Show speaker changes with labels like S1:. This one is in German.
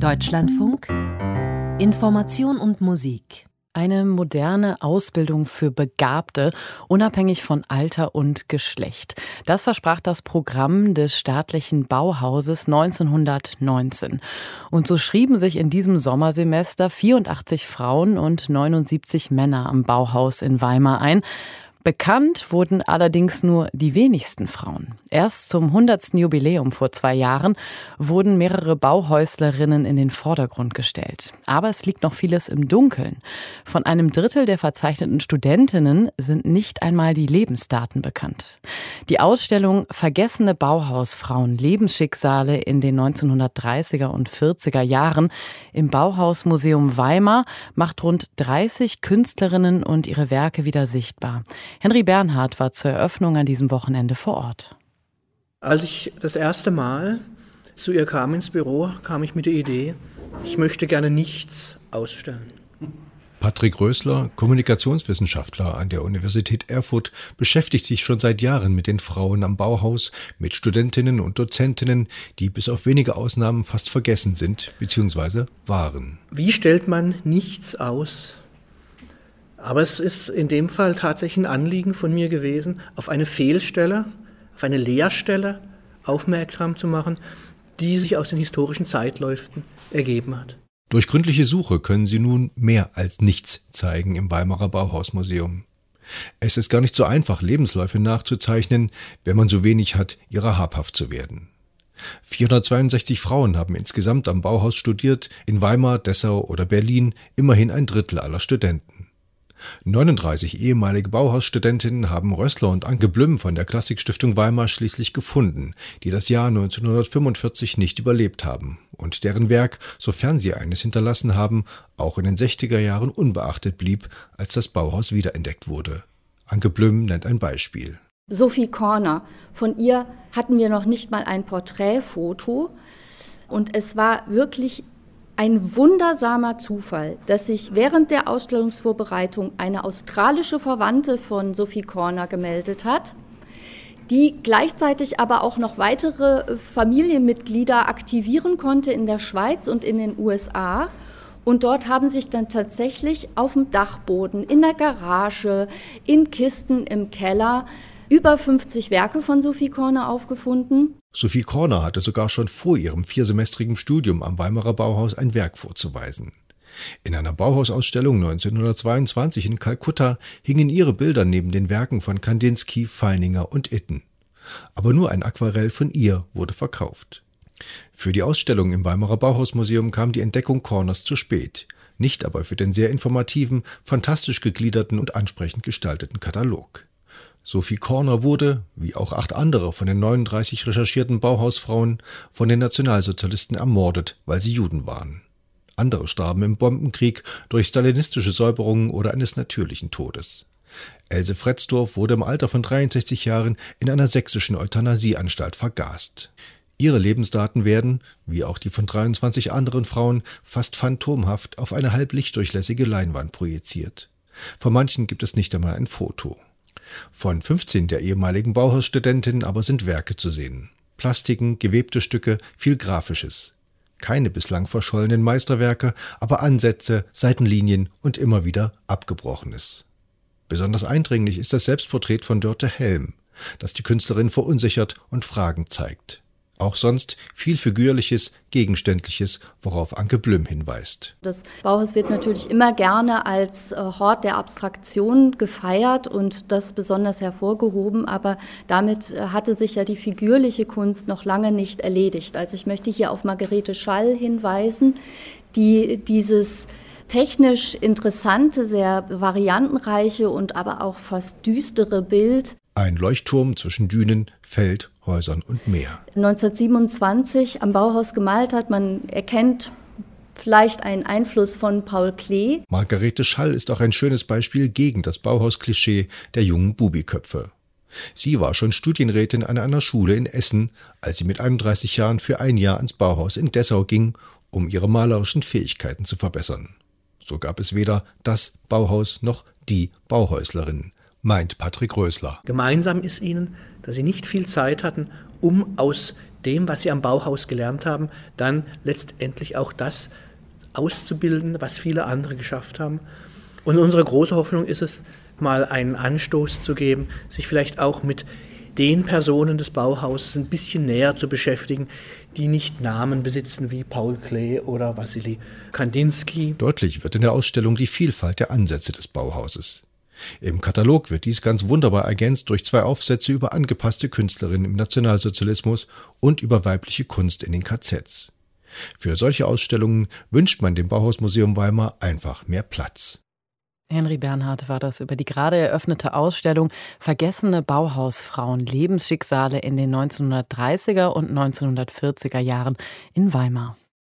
S1: Deutschlandfunk Information und Musik
S2: eine moderne Ausbildung für Begabte, unabhängig von Alter und Geschlecht. Das versprach das Programm des staatlichen Bauhauses 1919. Und so schrieben sich in diesem Sommersemester 84 Frauen und 79 Männer am Bauhaus in Weimar ein. Bekannt wurden allerdings nur die wenigsten Frauen. Erst zum 100. Jubiläum vor zwei Jahren wurden mehrere Bauhäuslerinnen in den Vordergrund gestellt. Aber es liegt noch vieles im Dunkeln. Von einem Drittel der verzeichneten Studentinnen sind nicht einmal die Lebensdaten bekannt. Die Ausstellung Vergessene Bauhausfrauen Lebensschicksale in den 1930er und 40er Jahren im Bauhausmuseum Weimar macht rund 30 Künstlerinnen und ihre Werke wieder sichtbar. Henry Bernhard war zur Eröffnung an diesem Wochenende vor Ort.
S3: Als ich das erste Mal zu ihr kam ins Büro, kam ich mit der Idee, ich möchte gerne nichts ausstellen.
S4: Patrick Rösler, Kommunikationswissenschaftler an der Universität Erfurt, beschäftigt sich schon seit Jahren mit den Frauen am Bauhaus, mit Studentinnen und Dozentinnen, die bis auf wenige Ausnahmen fast vergessen sind bzw. waren.
S3: Wie stellt man nichts aus? Aber es ist in dem Fall tatsächlich ein Anliegen von mir gewesen, auf eine Fehlstelle, auf eine Leerstelle aufmerksam zu machen, die sich aus den historischen Zeitläufen ergeben hat.
S4: Durch gründliche Suche können Sie nun mehr als nichts zeigen im Weimarer Bauhausmuseum. Es ist gar nicht so einfach, Lebensläufe nachzuzeichnen, wenn man so wenig hat, ihrer habhaft zu werden. 462 Frauen haben insgesamt am Bauhaus studiert, in Weimar, Dessau oder Berlin immerhin ein Drittel aller Studenten. 39 ehemalige Bauhausstudentinnen haben Rössler und Anke Blüm von der Klassikstiftung Weimar schließlich gefunden, die das Jahr 1945 nicht überlebt haben und deren Werk, sofern sie eines hinterlassen haben, auch in den 60er Jahren unbeachtet blieb, als das Bauhaus wiederentdeckt wurde. Anke Blüm nennt ein Beispiel.
S5: Sophie Korner, von ihr hatten wir noch nicht mal ein Porträtfoto und es war wirklich ein wundersamer Zufall, dass sich während der Ausstellungsvorbereitung eine australische Verwandte von Sophie Corner gemeldet hat, die gleichzeitig aber auch noch weitere Familienmitglieder aktivieren konnte in der Schweiz und in den USA. Und dort haben sich dann tatsächlich auf dem Dachboden, in der Garage, in Kisten im Keller über 50 Werke von Sophie Korner aufgefunden.
S4: Sophie Korner hatte sogar schon vor ihrem viersemestrigen Studium am Weimarer Bauhaus ein Werk vorzuweisen. In einer Bauhausausstellung 1922 in Kalkutta hingen ihre Bilder neben den Werken von Kandinsky, Feininger und Itten. Aber nur ein Aquarell von ihr wurde verkauft. Für die Ausstellung im Weimarer Bauhausmuseum kam die Entdeckung Corners zu spät, nicht aber für den sehr informativen, fantastisch gegliederten und ansprechend gestalteten Katalog. Sophie Korner wurde, wie auch acht andere von den 39 recherchierten Bauhausfrauen, von den Nationalsozialisten ermordet, weil sie Juden waren. Andere starben im Bombenkrieg durch stalinistische Säuberungen oder eines natürlichen Todes. Else Fretzdorf wurde im Alter von 63 Jahren in einer sächsischen Euthanasieanstalt vergast. Ihre Lebensdaten werden, wie auch die von 23 anderen Frauen, fast phantomhaft auf eine halb lichtdurchlässige Leinwand projiziert. Von manchen gibt es nicht einmal ein Foto. Von 15 der ehemaligen Bauhausstudentinnen aber sind Werke zu sehen. Plastiken, gewebte Stücke, viel Grafisches. Keine bislang verschollenen Meisterwerke, aber Ansätze, Seitenlinien und immer wieder Abgebrochenes. Besonders eindringlich ist das Selbstporträt von Dörte Helm, das die Künstlerin verunsichert und Fragen zeigt. Auch sonst viel Figürliches, Gegenständliches, worauf Anke Blüm hinweist.
S5: Das Bauhaus wird natürlich immer gerne als äh, Hort der Abstraktion gefeiert und das besonders hervorgehoben, aber damit äh, hatte sich ja die figürliche Kunst noch lange nicht erledigt. Also ich möchte hier auf Margarete Schall hinweisen, die dieses technisch interessante, sehr variantenreiche und aber auch fast düstere Bild
S4: ein Leuchtturm zwischen Dünen, Feld, Häusern und Meer.
S5: 1927 am Bauhaus gemalt hat. Man erkennt vielleicht einen Einfluss von Paul Klee.
S4: Margarete Schall ist auch ein schönes Beispiel gegen das Bauhausklischee der jungen Bubiköpfe. Sie war schon Studienrätin an einer Schule in Essen, als sie mit 31 Jahren für ein Jahr ans Bauhaus in Dessau ging, um ihre malerischen Fähigkeiten zu verbessern. So gab es weder das Bauhaus noch die Bauhäuslerin meint Patrick Rösler.
S3: Gemeinsam ist ihnen, dass sie nicht viel Zeit hatten, um aus dem, was sie am Bauhaus gelernt haben, dann letztendlich auch das auszubilden, was viele andere geschafft haben. Und unsere große Hoffnung ist es, mal einen Anstoß zu geben, sich vielleicht auch mit den Personen des Bauhauses ein bisschen näher zu beschäftigen, die nicht Namen besitzen wie Paul Klee oder Wassily Kandinsky.
S4: Deutlich wird in der Ausstellung die Vielfalt der Ansätze des Bauhauses. Im Katalog wird dies ganz wunderbar ergänzt durch zwei Aufsätze über angepasste Künstlerinnen im Nationalsozialismus und über weibliche Kunst in den KZs. Für solche Ausstellungen wünscht man dem Bauhausmuseum Weimar einfach mehr Platz.
S2: Henry Bernhard war das über die gerade eröffnete Ausstellung Vergessene Bauhausfrauen Lebensschicksale in den 1930er und 1940er Jahren in Weimar.